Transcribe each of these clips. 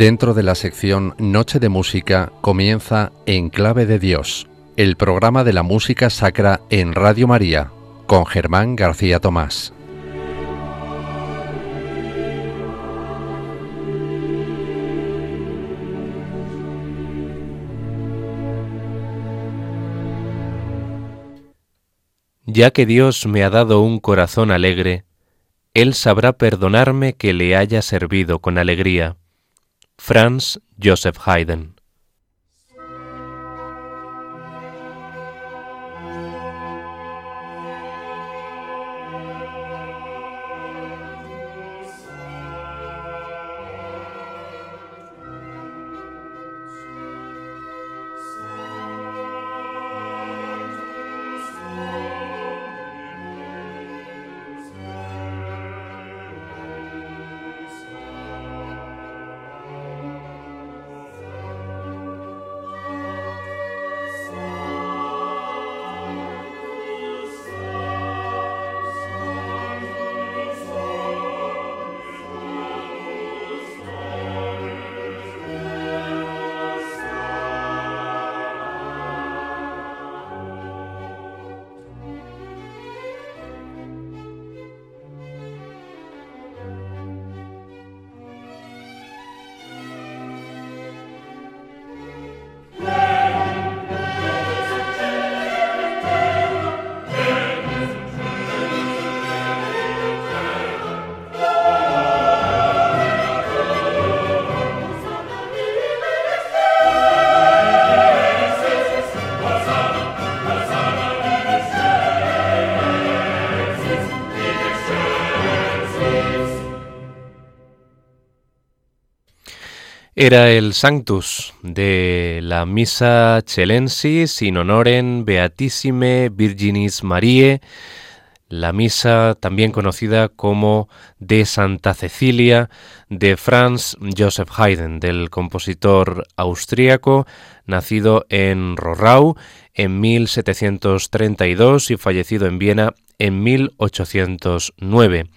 Dentro de la sección Noche de Música comienza En Clave de Dios, el programa de la música sacra en Radio María, con Germán García Tomás. Ya que Dios me ha dado un corazón alegre, Él sabrá perdonarme que le haya servido con alegría. Franz Joseph Haydn Era el Sanctus de la Misa Celensis in honorem Beatissime Virginis Mariae, la misa también conocida como de Santa Cecilia de Franz Joseph Haydn, del compositor austríaco, nacido en Rorau en 1732 y fallecido en Viena en 1809.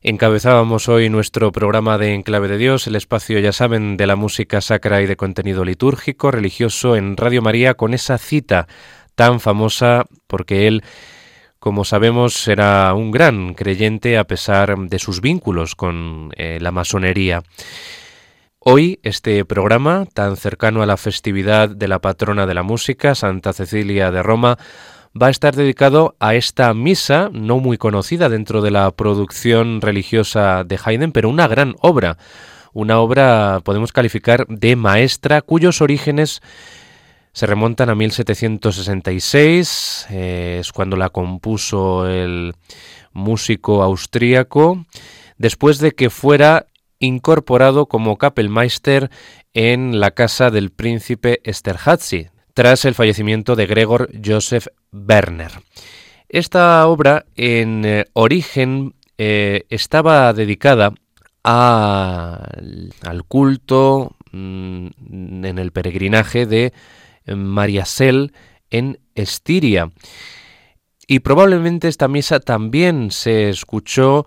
Encabezábamos hoy nuestro programa de Enclave de Dios, el espacio, ya saben, de la música sacra y de contenido litúrgico, religioso en Radio María, con esa cita tan famosa, porque él, como sabemos, era un gran creyente a pesar de sus vínculos con eh, la masonería. Hoy este programa, tan cercano a la festividad de la patrona de la música, Santa Cecilia de Roma, va a estar dedicado a esta misa, no muy conocida dentro de la producción religiosa de Haydn, pero una gran obra, una obra podemos calificar de maestra cuyos orígenes se remontan a 1766, eh, es cuando la compuso el músico austríaco, después de que fuera incorporado como Kapellmeister en la casa del príncipe Esterházy, tras el fallecimiento de Gregor Joseph Werner. Esta obra en eh, origen eh, estaba dedicada al culto mm, en el peregrinaje de Mariasel en Estiria. Y probablemente esta misa también se escuchó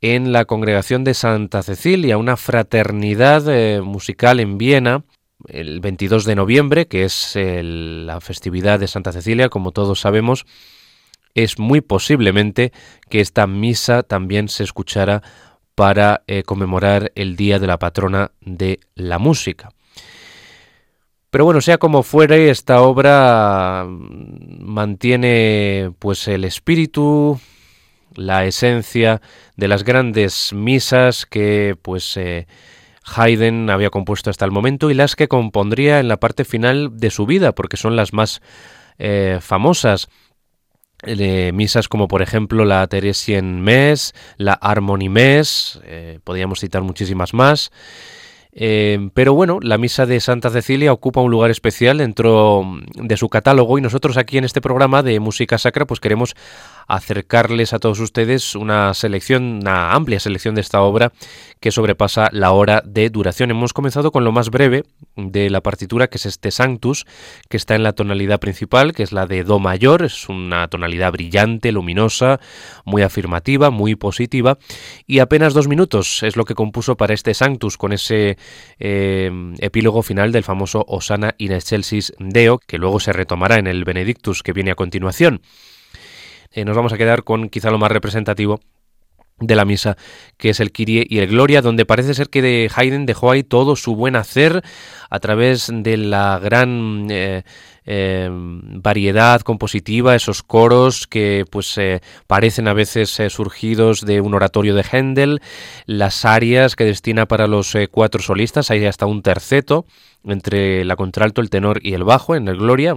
en la congregación de Santa Cecilia, una fraternidad eh, musical en Viena el 22 de noviembre, que es la festividad de Santa Cecilia, como todos sabemos, es muy posiblemente que esta misa también se escuchara para eh, conmemorar el Día de la Patrona de la Música. Pero bueno, sea como fuere, esta obra mm, mantiene pues el espíritu, la esencia de las grandes misas que pues eh, Haydn había compuesto hasta el momento y las que compondría en la parte final de su vida, porque son las más eh, famosas. De misas como por ejemplo la Teresien Mes, la Harmony Mes, eh, podríamos citar muchísimas más. Eh, pero bueno, la misa de Santa Cecilia ocupa un lugar especial dentro de su catálogo y nosotros aquí en este programa de música sacra pues queremos acercarles a todos ustedes una selección, una amplia selección de esta obra que sobrepasa la hora de duración. Hemos comenzado con lo más breve de la partitura, que es este Sanctus, que está en la tonalidad principal, que es la de Do mayor, es una tonalidad brillante, luminosa, muy afirmativa, muy positiva, y apenas dos minutos es lo que compuso para este Sanctus, con ese eh, epílogo final del famoso Osana in excelsis Deo, que luego se retomará en el Benedictus que viene a continuación. Eh, nos vamos a quedar con quizá lo más representativo de la misa, que es el Kyrie y el Gloria, donde parece ser que de Haydn dejó ahí todo su buen hacer a través de la gran eh, eh, variedad compositiva, esos coros que pues parecen a veces surgidos de un oratorio de Händel, las arias que destina para los cuatro solistas, hay hasta un terceto entre la contralto, el tenor y el bajo en el Gloria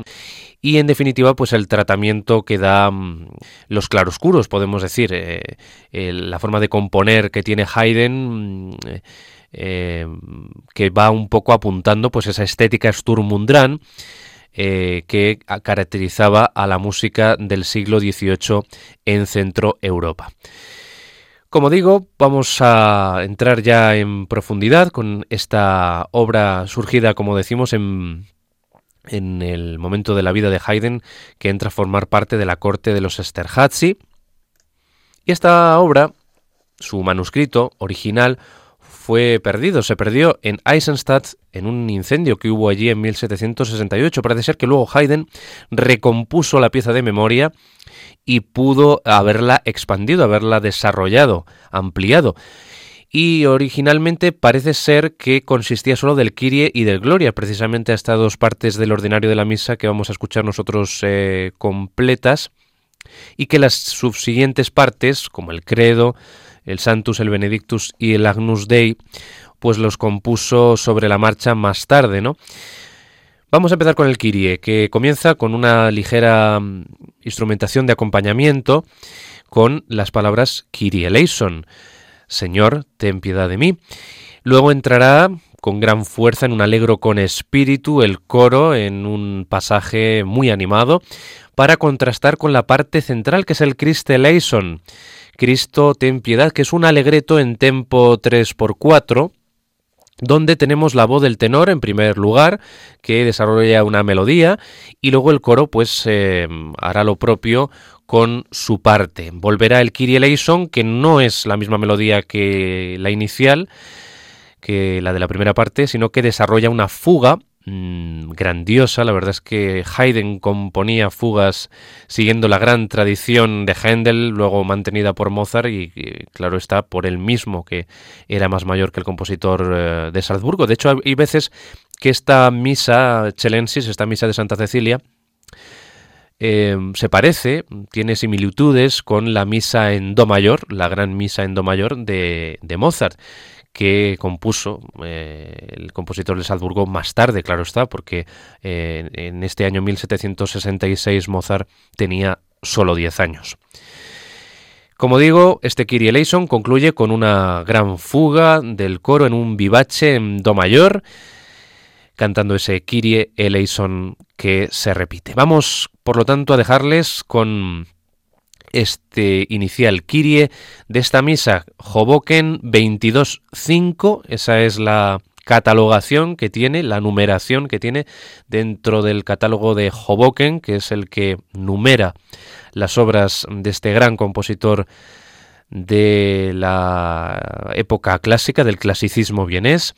y en definitiva pues el tratamiento que da mm, los claroscuros, podemos decir, eh, la forma de componer que tiene Haydn mm, eh, que va un poco apuntando pues esa estética Sturm und eh, que caracterizaba a la música del siglo XVIII en Centro Europa. Como digo, vamos a entrar ya en profundidad con esta obra surgida, como decimos, en el momento de la vida de Haydn que entra a formar parte de la corte de los Esterházy. Y esta obra, su manuscrito original, fue perdido, se perdió en Eisenstadt en un incendio que hubo allí en 1768. Parece ser que luego Haydn recompuso la pieza de memoria y pudo haberla expandido, haberla desarrollado, ampliado y originalmente parece ser que consistía solo del Kyrie y del Gloria, precisamente a estas dos partes del ordinario de la misa que vamos a escuchar nosotros eh, completas, y que las subsiguientes partes, como el Credo, el Santus, el Benedictus y el Agnus Dei, pues los compuso sobre la marcha más tarde, ¿no? Vamos a empezar con el Kyrie, que comienza con una ligera mm, instrumentación de acompañamiento con las palabras Kyrie eleison, Señor, ten piedad de mí. Luego entrará con gran fuerza en un alegro con espíritu el coro en un pasaje muy animado para contrastar con la parte central que es el Christe Leison. Cristo ten piedad, que es un alegreto en tempo 3x4 donde tenemos la voz del tenor en primer lugar, que desarrolla una melodía, y luego el coro pues eh, hará lo propio con su parte. Volverá el Kyrie eleison, que no es la misma melodía que la inicial, que la de la primera parte, sino que desarrolla una fuga mm, grandiosa. La verdad es que Haydn componía fugas siguiendo la gran tradición de Händel, luego mantenida por Mozart y, claro está, por él mismo, que era más mayor que el compositor eh, de Salzburgo. De hecho, hay veces que esta misa chelensis, esta misa de Santa Cecilia, eh, se parece, tiene similitudes con la misa en Do mayor, la gran misa en Do mayor de, Mozart, que compuso eh, el compositor de Salzburgo más tarde, claro está, porque eh, en este año 1766 Mozart tenía solo 10 años. Como digo, este Kyrie eleison concluye con una gran fuga del coro en un vivace en Do mayor, cantando ese Kyrie eleison que se repite. Vamos, por lo tanto, a dejarles con este inicial Kyrie de esta misa Hoboken 22.5, esa es la catalogación que tiene, la numeración que tiene dentro del catálogo de Hoboken, que es el que numera las obras de este gran compositor de la época clásica, del clasicismo vienés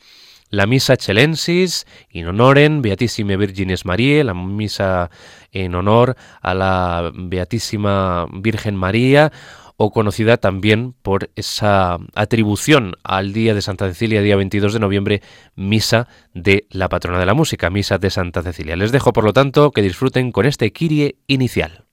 la misa Chelensis in honorem Beatissime Virginis Mariae, la misa en honor a la Beatísima Virgen María, o conocida también por esa atribución al día de Santa Cecilia, día 22 de noviembre, misa de la patrona de la música, misa de Santa Cecilia. Les dejo, por lo tanto, que disfruten con este Kirie inicial.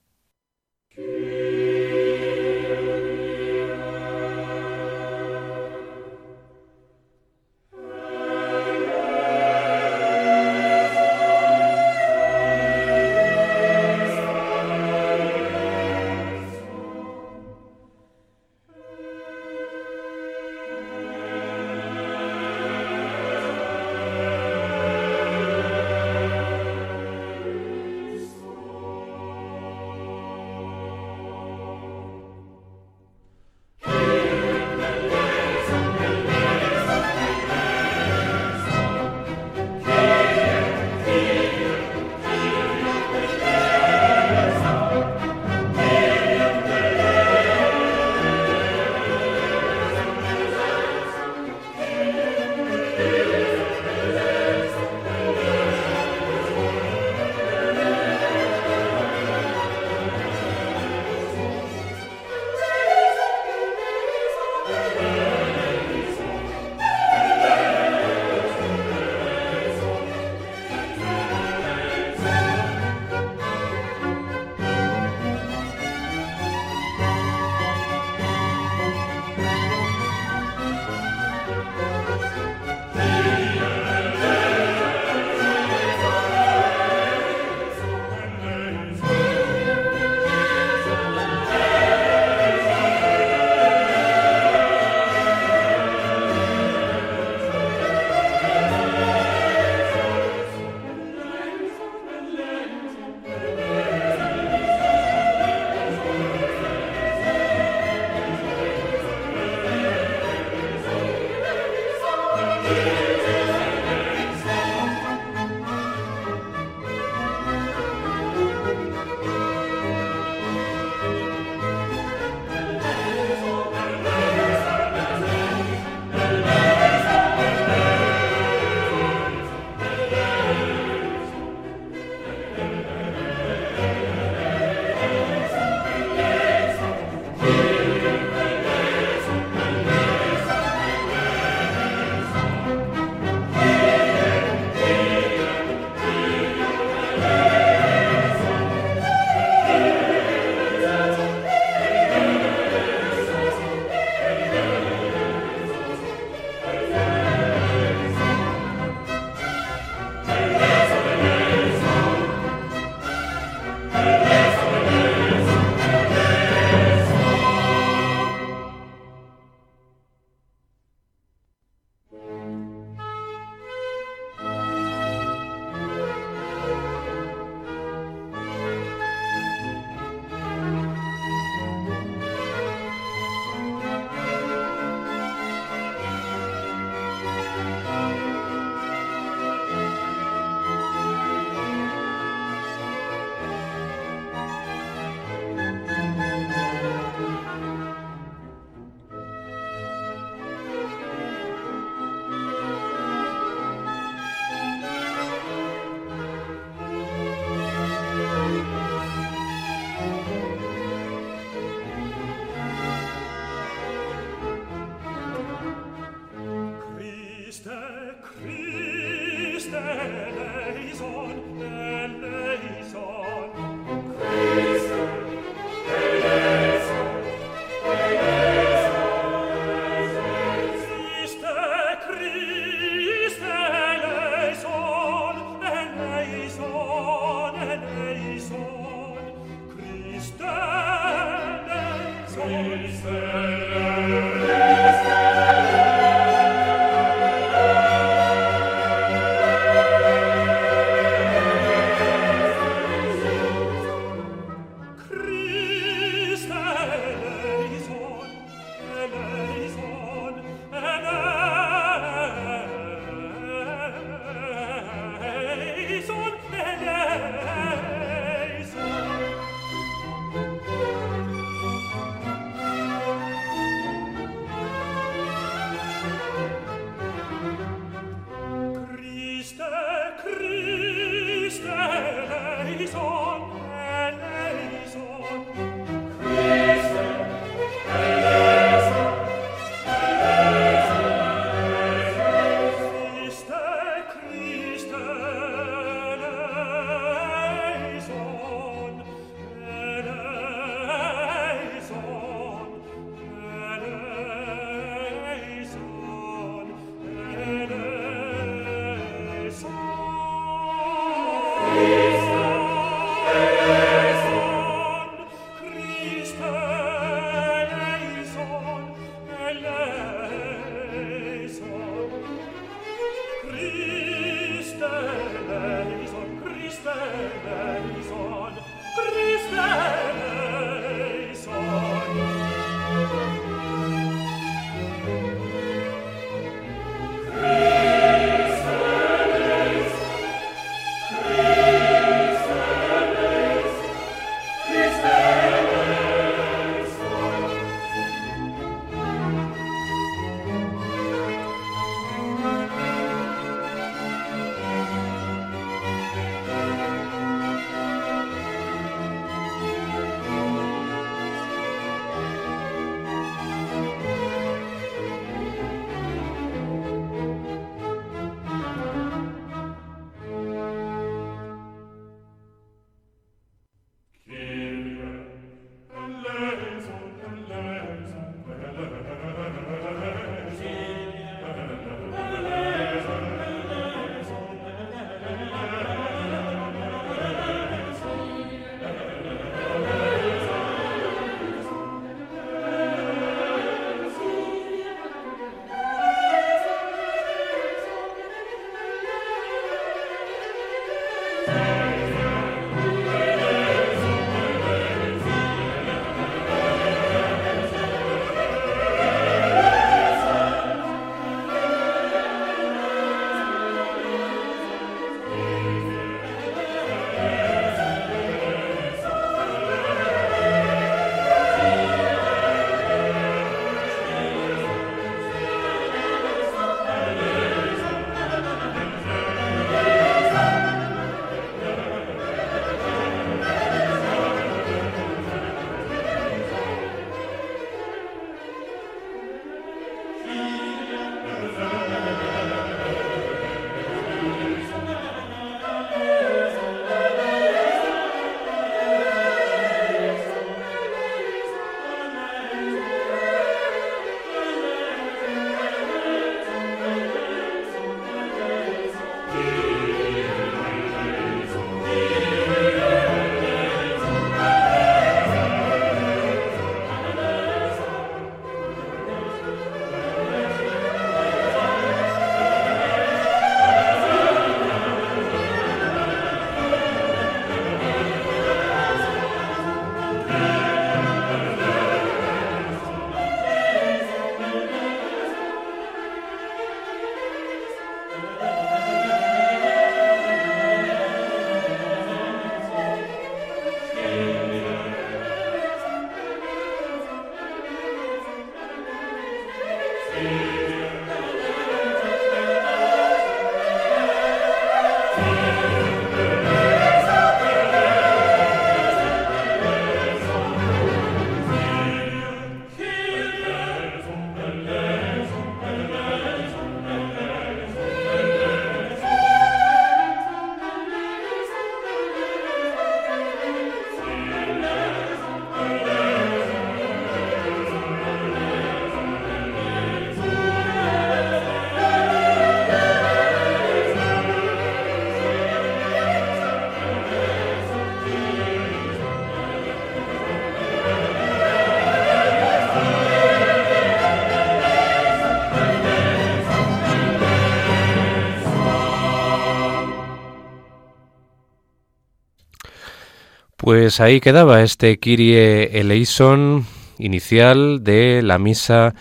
Pues ahí quedaba este Kyrie eleison inicial de la misa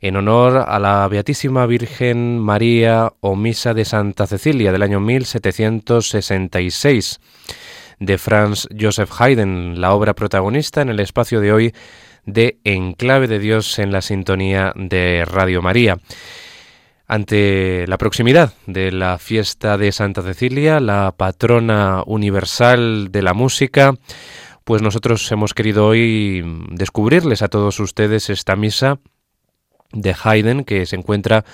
en honor a la Beatísima Virgen María o Misa de Santa Cecilia del año 1766 de Franz Joseph Haydn, la obra protagonista en el espacio de hoy de Enclave de Dios en la sintonía de Radio María. Ante la proximidad de la fiesta de Santa Cecilia, la patrona universal de la música, pues nosotros hemos querido hoy descubrirles a todos ustedes esta misa de Haydn que se encuentra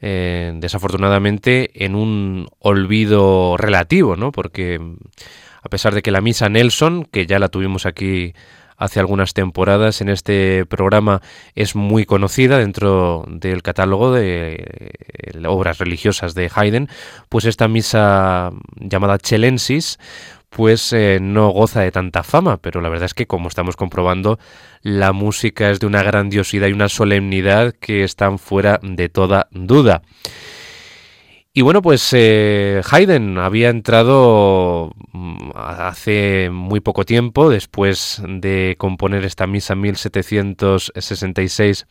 eh, desafortunadamente en un olvido relativo, ¿no? Porque a pesar de que la misa Nelson, que ya la tuvimos aquí hace algunas temporadas en este programa es muy conocida dentro del catálogo de eh, obras religiosas de Haydn, pues esta misa llamada Chelensis pues eh, no goza de tanta fama, pero la verdad es que como estamos comprobando, la música es de una grandiosidad y una solemnidad que están fuera de toda duda. Y bueno, pues eh, Haydn había entrado mm, hace muy poco tiempo, después de componer esta misa 1766,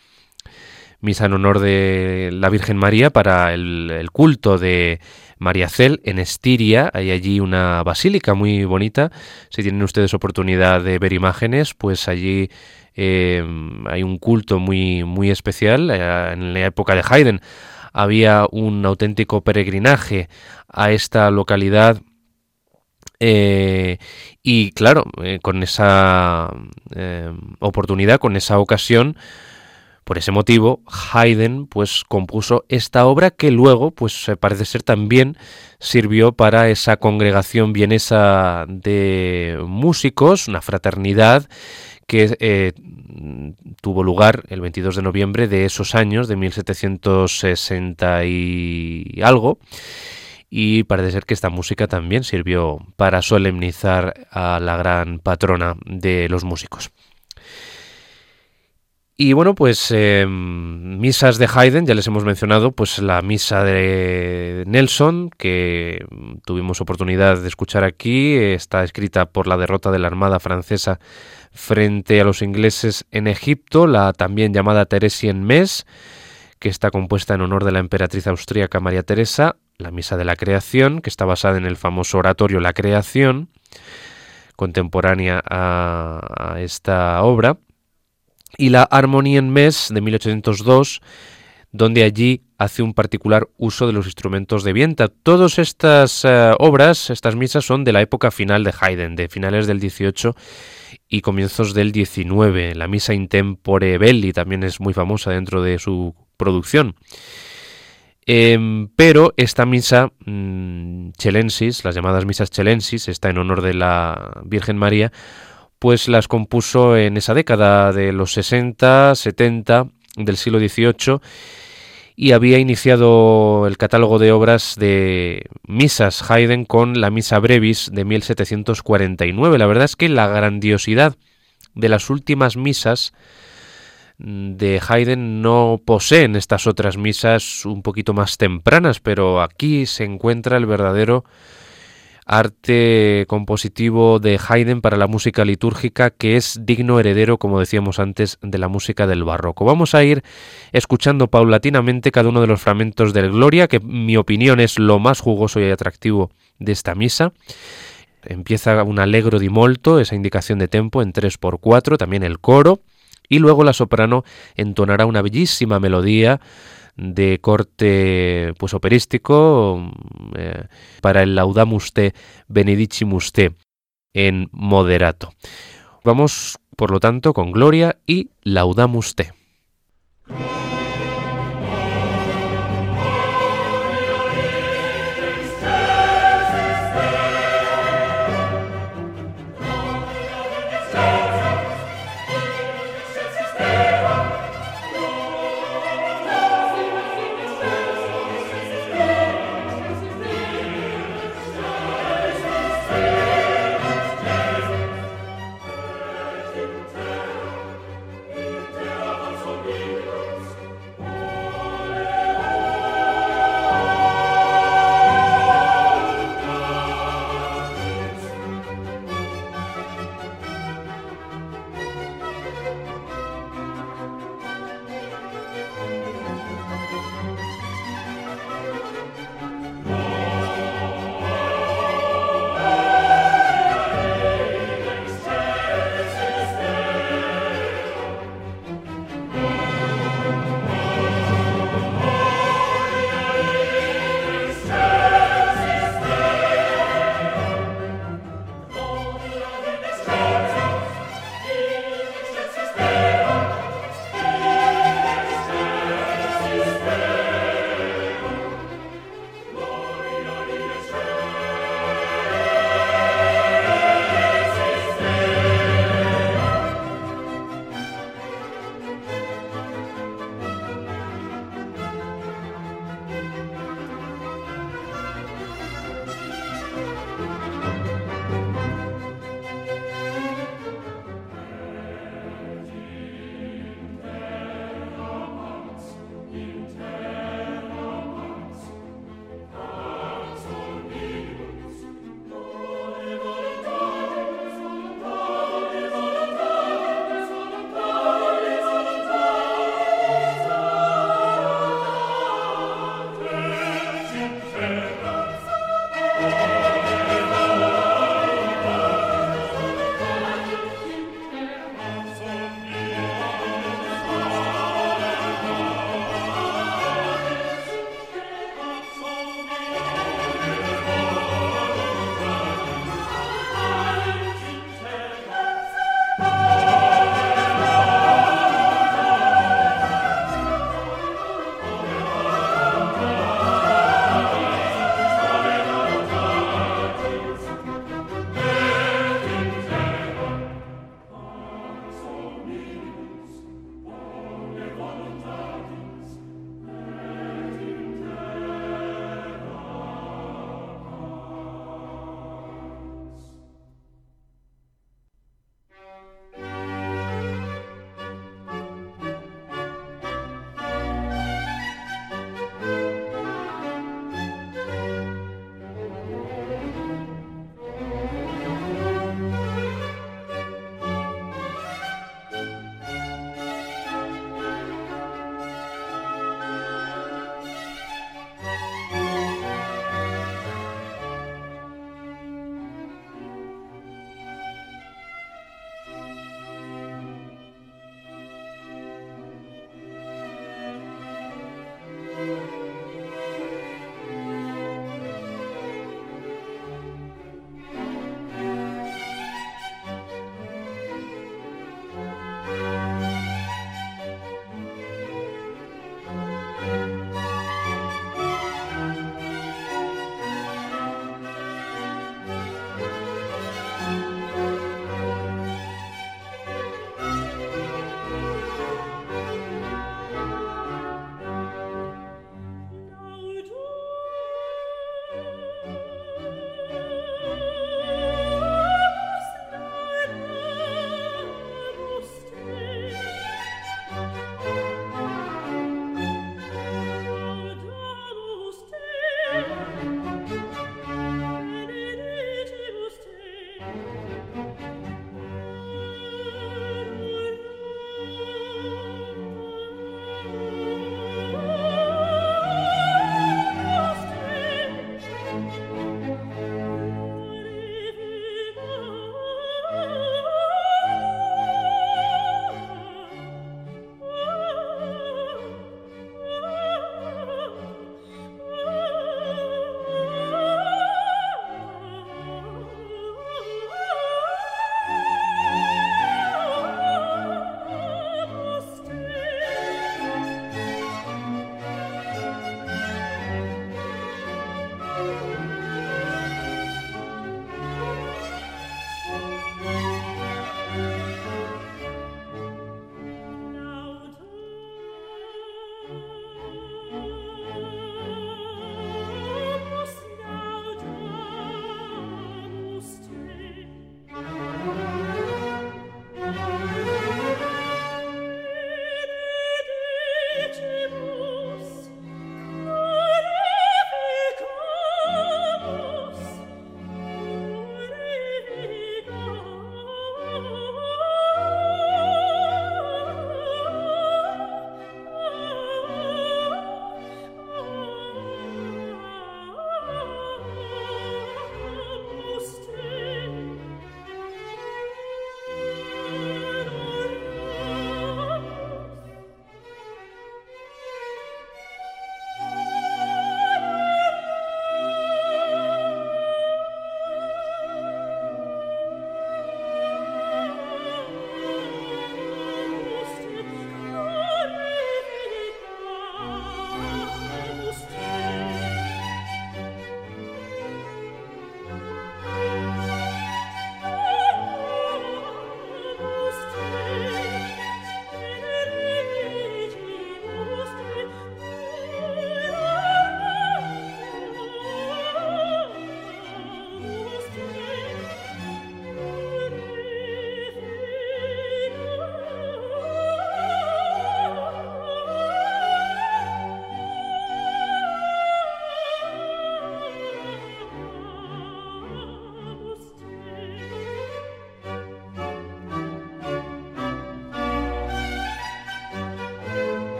misa en honor de la Virgen María para el, culto de María Cel en Estiria. Hay allí una basílica muy bonita. Si tienen ustedes oportunidad de ver imágenes, pues allí eh, hay un culto muy, muy especial eh, en la época de Haydn había un auténtico peregrinaje a esta localidad eh, y claro, eh, con esa eh, oportunidad, con esa ocasión, por ese motivo, Haydn pues compuso esta obra que luego, pues parece ser también sirvió para esa congregación vienesa de músicos, una fraternidad que eh, tuvo lugar el 22 de noviembre de esos años, de 1760 y algo. Y parece ser que esta música también sirvió para solemnizar a la gran patrona de los músicos. Y bueno, pues em, misas de Haydn, ya les hemos mencionado, pues la misa de Nelson, que tuvimos oportunidad de escuchar aquí, está escrita por la derrota de la Armada Francesa frente a los ingleses en Egipto, la también llamada Teresien Mes, que está compuesta en honor de la emperatriz austríaca María Teresa, la Misa de la Creación, que está basada en el famoso oratorio La Creación, contemporánea a, esta obra, y la en Mes de 1802, donde allí hace un particular uso de los instrumentos de viento. Todas estas eh, obras, estas misas, son de la época final de Haydn, de finales del 18 y comienzos del 19. La misa Intempore Belli también es muy famosa dentro de su producción. Em, pero esta misa mm, chelensis, las llamadas misas chelensis, está en honor de la Virgen María, pues las compuso en esa década de los 60, 70 del siglo XVIII y había iniciado el catálogo de obras de misas Haydn con la Misa Brevis de 1749. La verdad es que la grandiosidad de las últimas misas de Haydn no poseen estas otras misas un poquito más tempranas, pero aquí se encuentra el verdadero arte compositivo de Haydn para la música litúrgica que es digno heredero, como decíamos antes, de la música del barroco. Vamos a ir escuchando paulatinamente cada uno de los fragmentos del Gloria, que en mi opinión es lo más jugoso y atractivo de esta misa. Empieza un allegro di molto, esa indicación de tempo en 3x4, también el coro, y luego la soprano entonará una bellísima melodía de corte pues operístico eh, para el Laudamus te Benedicimus te en moderato. Vamos, por lo tanto, con Gloria y Laudamus te.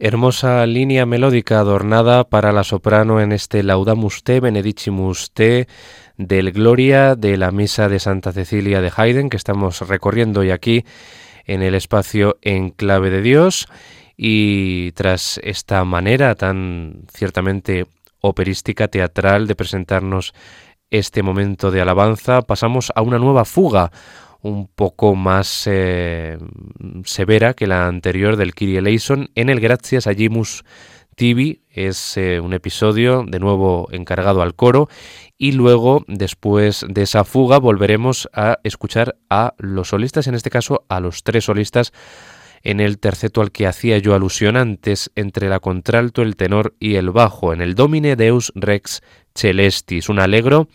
Hermosa línea melódica adornada para la soprano en este Laudamus Te, Benedicimus Te del Gloria de la Misa de Santa Cecilia de Haydn que estamos recorriendo hoy aquí en el espacio en clave de Dios. Y tras esta manera tan ciertamente operística, teatral de presentarnos este momento de alabanza, pasamos a una nueva fuga, un poco más eh, severa que la anterior del Kyrie eleison en el Gracias a Jimus Tibi. Es eh, un episodio de nuevo encargado al coro y luego después de esa fuga volveremos a escuchar a los solistas, en este caso a los tres solistas en el terceto al que hacía yo alusión antes, entre la contralto, el tenor y el bajo, en el Domine Deus Rex Celestis, un alegro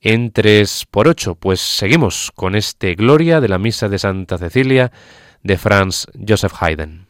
en 3 por 8. Pues seguimos con este Gloria de la Misa de Santa Cecilia de Franz Joseph Haydn.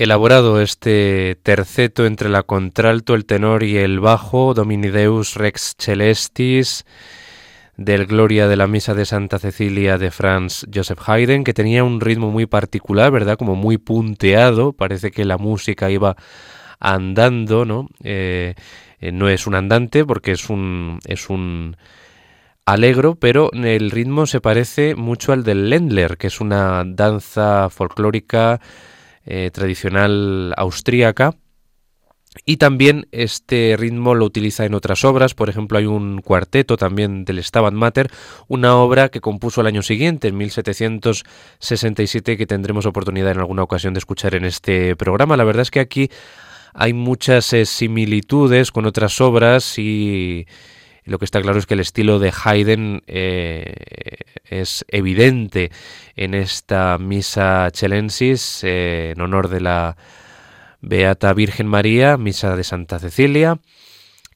Elaborado este terceto entre la contralto, el tenor y el bajo, Dominideus Rex Celestis, del Gloria de la Misa de Santa Cecilia de Franz Joseph Haydn, que tenía un ritmo muy particular, ¿verdad? Como muy punteado, parece que la música iba andando, ¿no? Eh, eh, no es un andante porque es un, es un alegro, pero el ritmo se parece mucho al del Ländler, que es una danza folclórica eh, tradicional austríaca. Y también este ritmo lo utiliza en otras obras, por ejemplo hay un cuarteto también del Stabat Mater, una obra que compuso el año siguiente, en 1767, que tendremos oportunidad en alguna ocasión de escuchar en este programa. La verdad es que aquí hay muchas eh, similitudes con otras obras y lo que está claro es que el estilo de Haydn eh, es evidente en esta misa chelensis eh, en honor de la Beata Virgen María, misa de Santa Cecilia,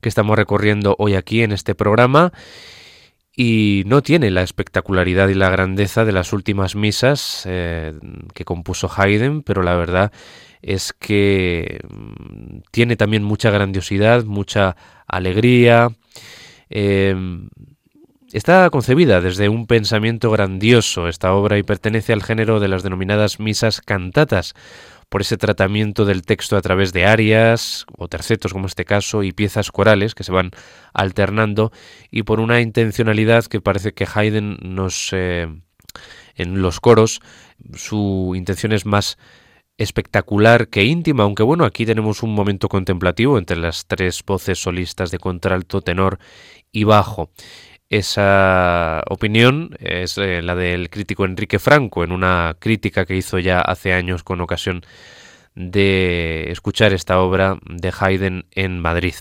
que estamos recorriendo hoy aquí en este programa y no tiene la espectacularidad y la grandeza de las últimas misas eh, que compuso Haydn, pero la verdad es que mm, tiene también mucha grandiosidad, mucha alegría, Em, está concebida desde un pensamiento grandioso. Esta obra y pertenece al género de las denominadas misas cantatas, por ese tratamiento del texto a través de arias o tercetos como este caso y piezas corales que se van alternando y por una intencionalidad que parece que Haydn nos eh, en los coros su intención es más espectacular que íntima, aunque bueno, aquí tenemos un momento contemplativo entre las tres voces solistas de contralto, tenor y bajo. Esa opinión es eh, la del crítico Enrique Franco en una crítica que hizo ya hace años con ocasión de escuchar esta obra de Haydn en Madrid.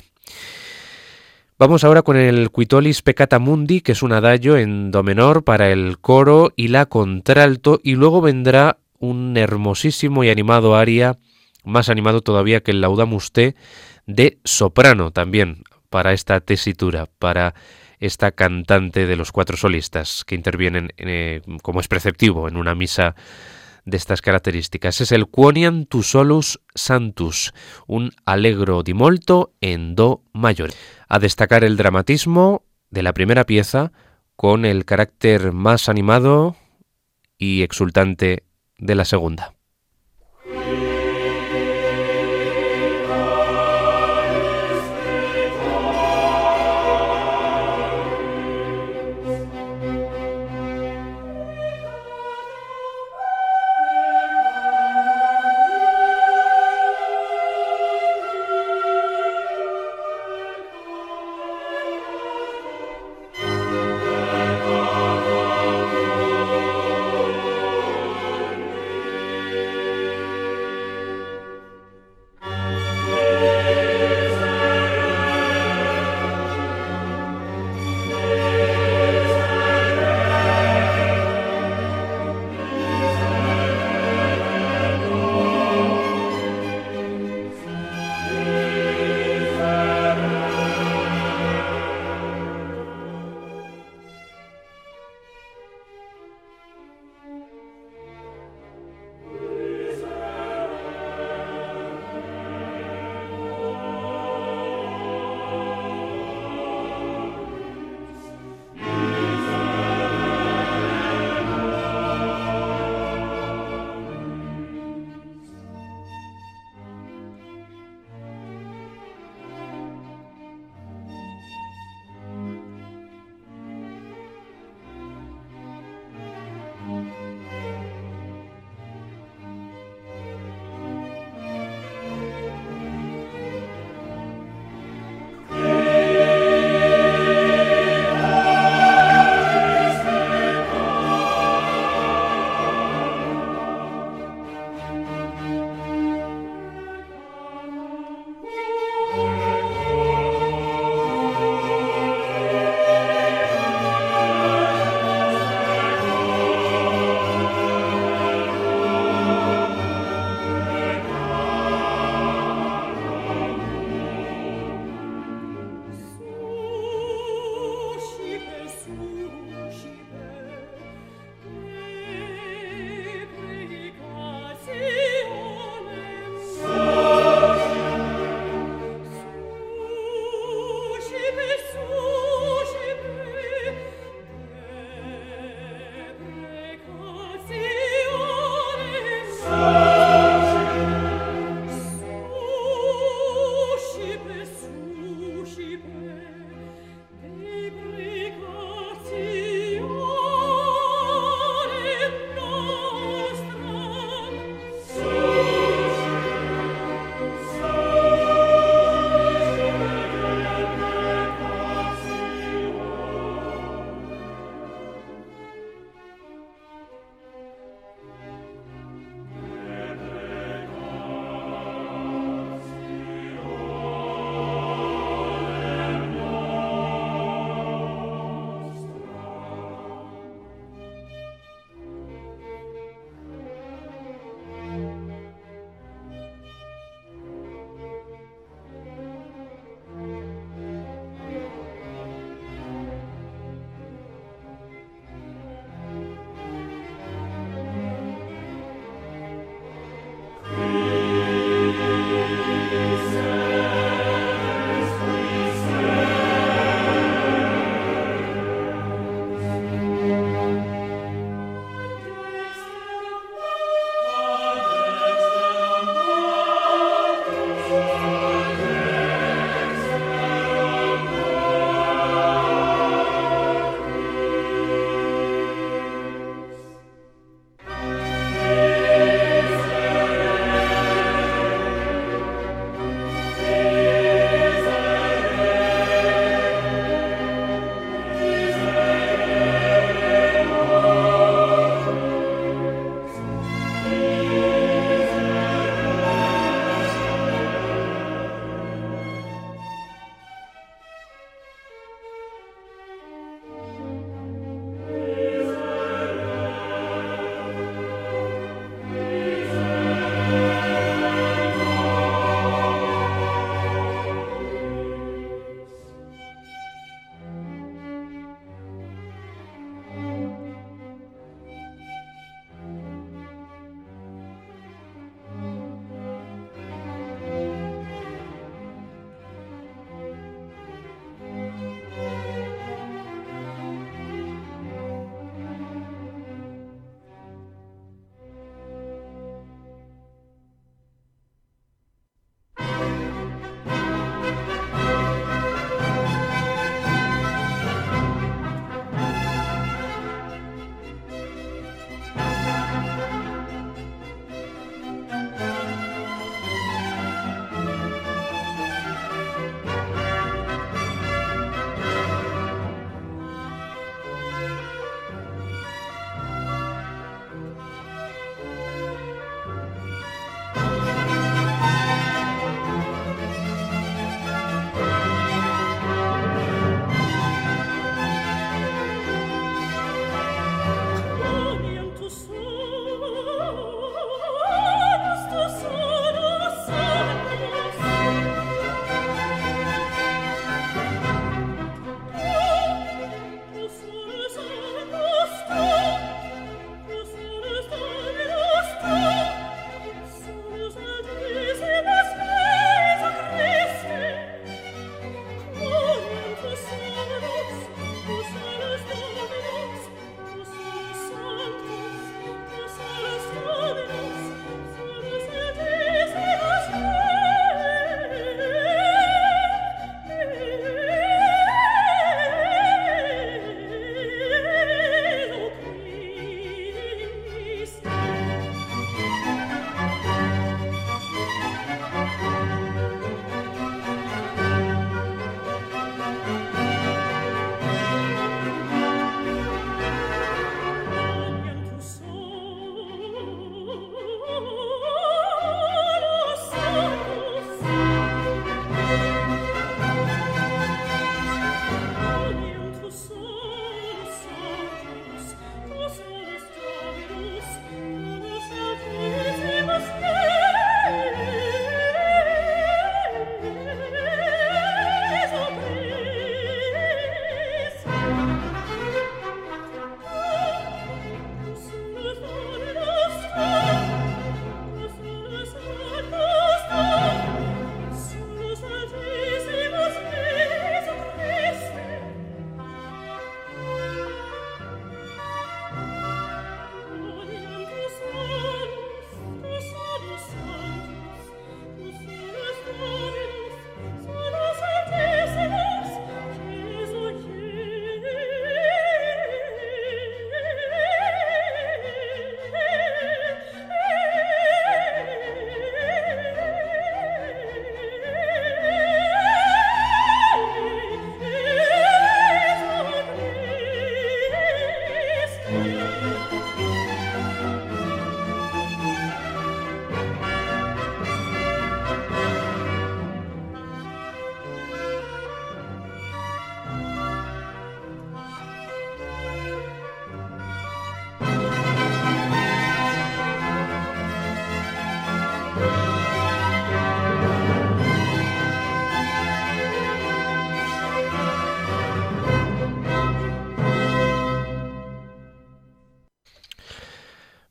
Vamos ahora con el Quitolis Peccata Mundi, que es un adagio en do menor para el coro y la contralto, y luego vendrá un hermosísimo y animado aria, más animado todavía que el Laudamus Te, de soprano también para esta tesitura, para esta cantante de los cuatro solistas que intervienen eh, como es preceptivo en una misa de estas características. Es el Quonian tu solus santus, un allegro di molto en do mayor. A destacar el dramatismo de la primera pieza con el carácter más animado y exultante de la segunda.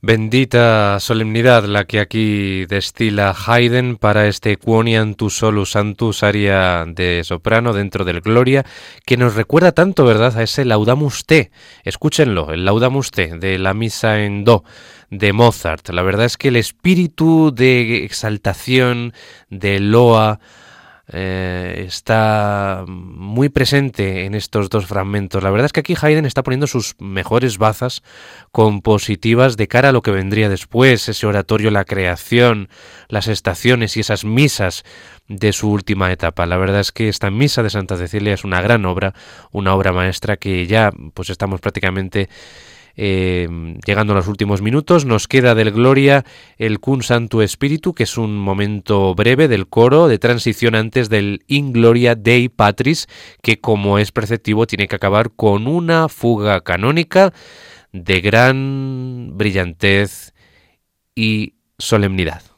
Bendita solemnidad la que aquí destila Haydn para este Quonian tu solus antus aria de soprano dentro del Gloria, que nos recuerda tanto, ¿verdad?, a ese Laudamus Te. Escúchenlo, el Laudamus Te de la misa en Do de Mozart. La verdad es que el espíritu de exaltación, de loa, eh, está muy presente en estos dos fragmentos. La verdad es que aquí Haydn está poniendo sus mejores bazas compositivas de cara a lo que vendría después, ese oratorio, la creación, las estaciones y esas misas de su última etapa. La verdad es que esta misa de Santa Cecilia es una gran obra, una obra maestra que ya pues estamos prácticamente eh, llegando a los últimos minutos, nos queda del Gloria el Cun Santo Espíritu, que es un momento breve del coro de transición antes del In Gloria Dei Patris, que como es perceptivo tiene que acabar con una fuga canónica de gran brillantez y solemnidad.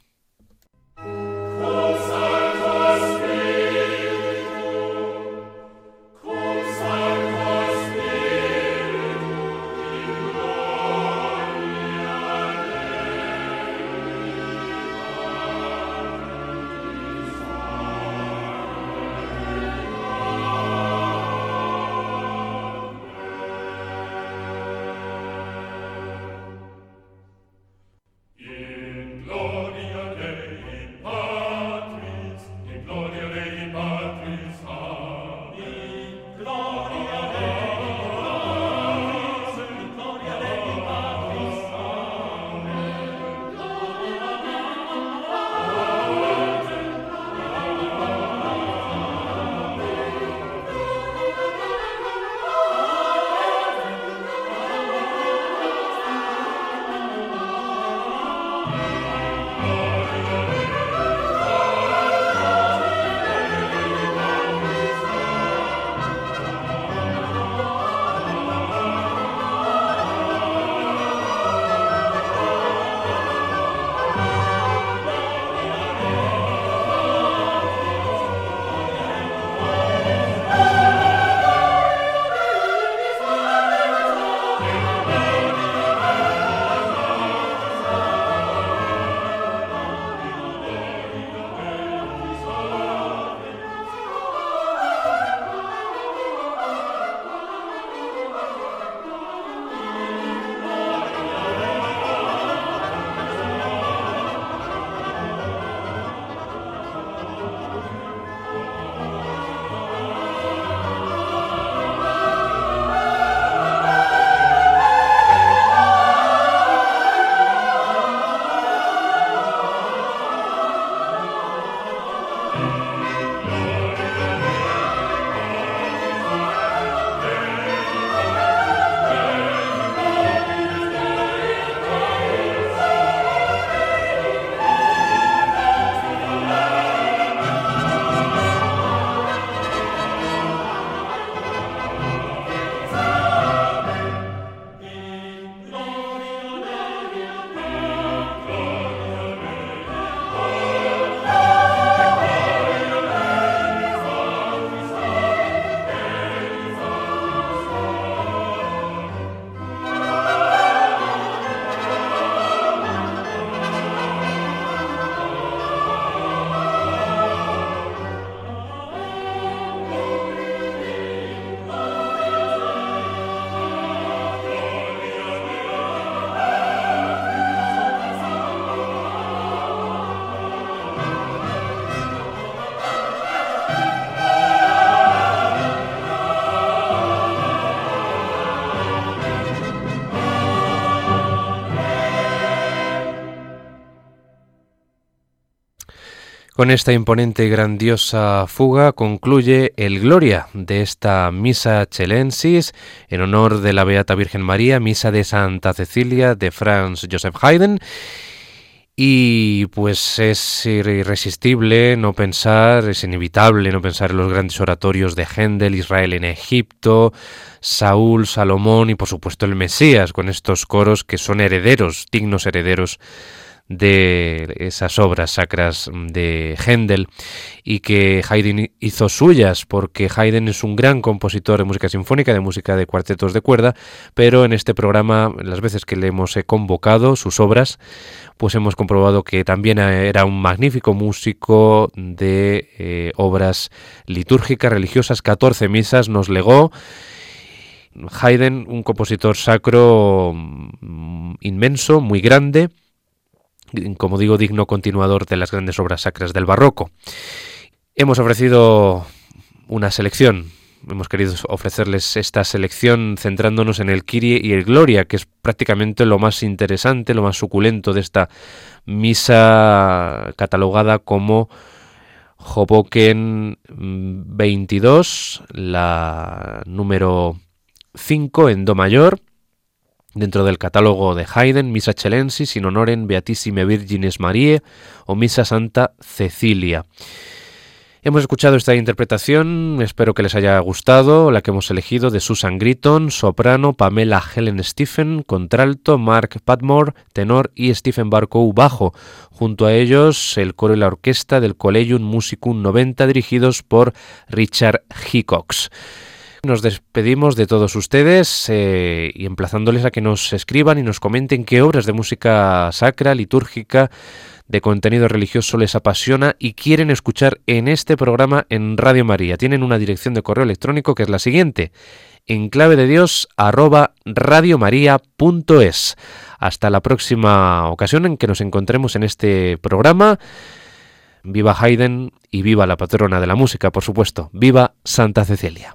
Con esta imponente y grandiosa fuga concluye el Gloria de esta Misa Chelensis en honor de la Beata Virgen María, Misa de Santa Cecilia de Franz Joseph Haydn. Y pues es irresistible no pensar, es inevitable no pensar en los grandes oratorios de Händel, Israel en Egipto, Saúl, Salomón y por supuesto el Mesías, con estos coros que son herederos, dignos herederos de esas obras sacras de Händel y que Haydn hizo suyas porque Haydn es un gran compositor de música sinfónica, de música de cuartetos de cuerda, pero en este programa, las veces que le hemos convocado sus obras, pues hemos comprobado que también era un magnífico músico de eh, obras litúrgicas, religiosas, 14 misas nos legó. Haydn, un compositor sacro mm, inmenso, muy grande, como digo, digno continuador de las grandes obras sacras del barroco. Hemos ofrecido una selección, hemos querido ofrecerles esta selección centrándonos en el Kyrie y el Gloria, que es prácticamente lo más interesante, lo más suculento de esta misa catalogada como Hoboken 22, la número 5 en Do mayor, dentro del catálogo de Haydn, Misa Celensis in honorem Beatissime Virgines Marie o Misa Santa Cecilia. Hemos escuchado esta interpretación, espero que les haya gustado, la que hemos elegido de Susan Gritton, soprano, Pamela Helen Stephen, contralto, Mark Padmore, tenor y Stephen Barcow, bajo. Junto a ellos, el coro y la orquesta del Collegium Musicum 90, dirigidos por Richard Hickox. Nos despedimos de todos ustedes eh, y emplazándoles a que nos escriban y nos comenten qué obras de música sacra, litúrgica, de contenido religioso les apasiona y quieren escuchar en este programa en Radio María. Tienen una dirección de correo electrónico que es la siguiente, en arroba. Hasta la próxima ocasión en que nos encontremos en este programa. Viva Haydn y viva la patrona de la música, por supuesto. Viva Santa Cecilia.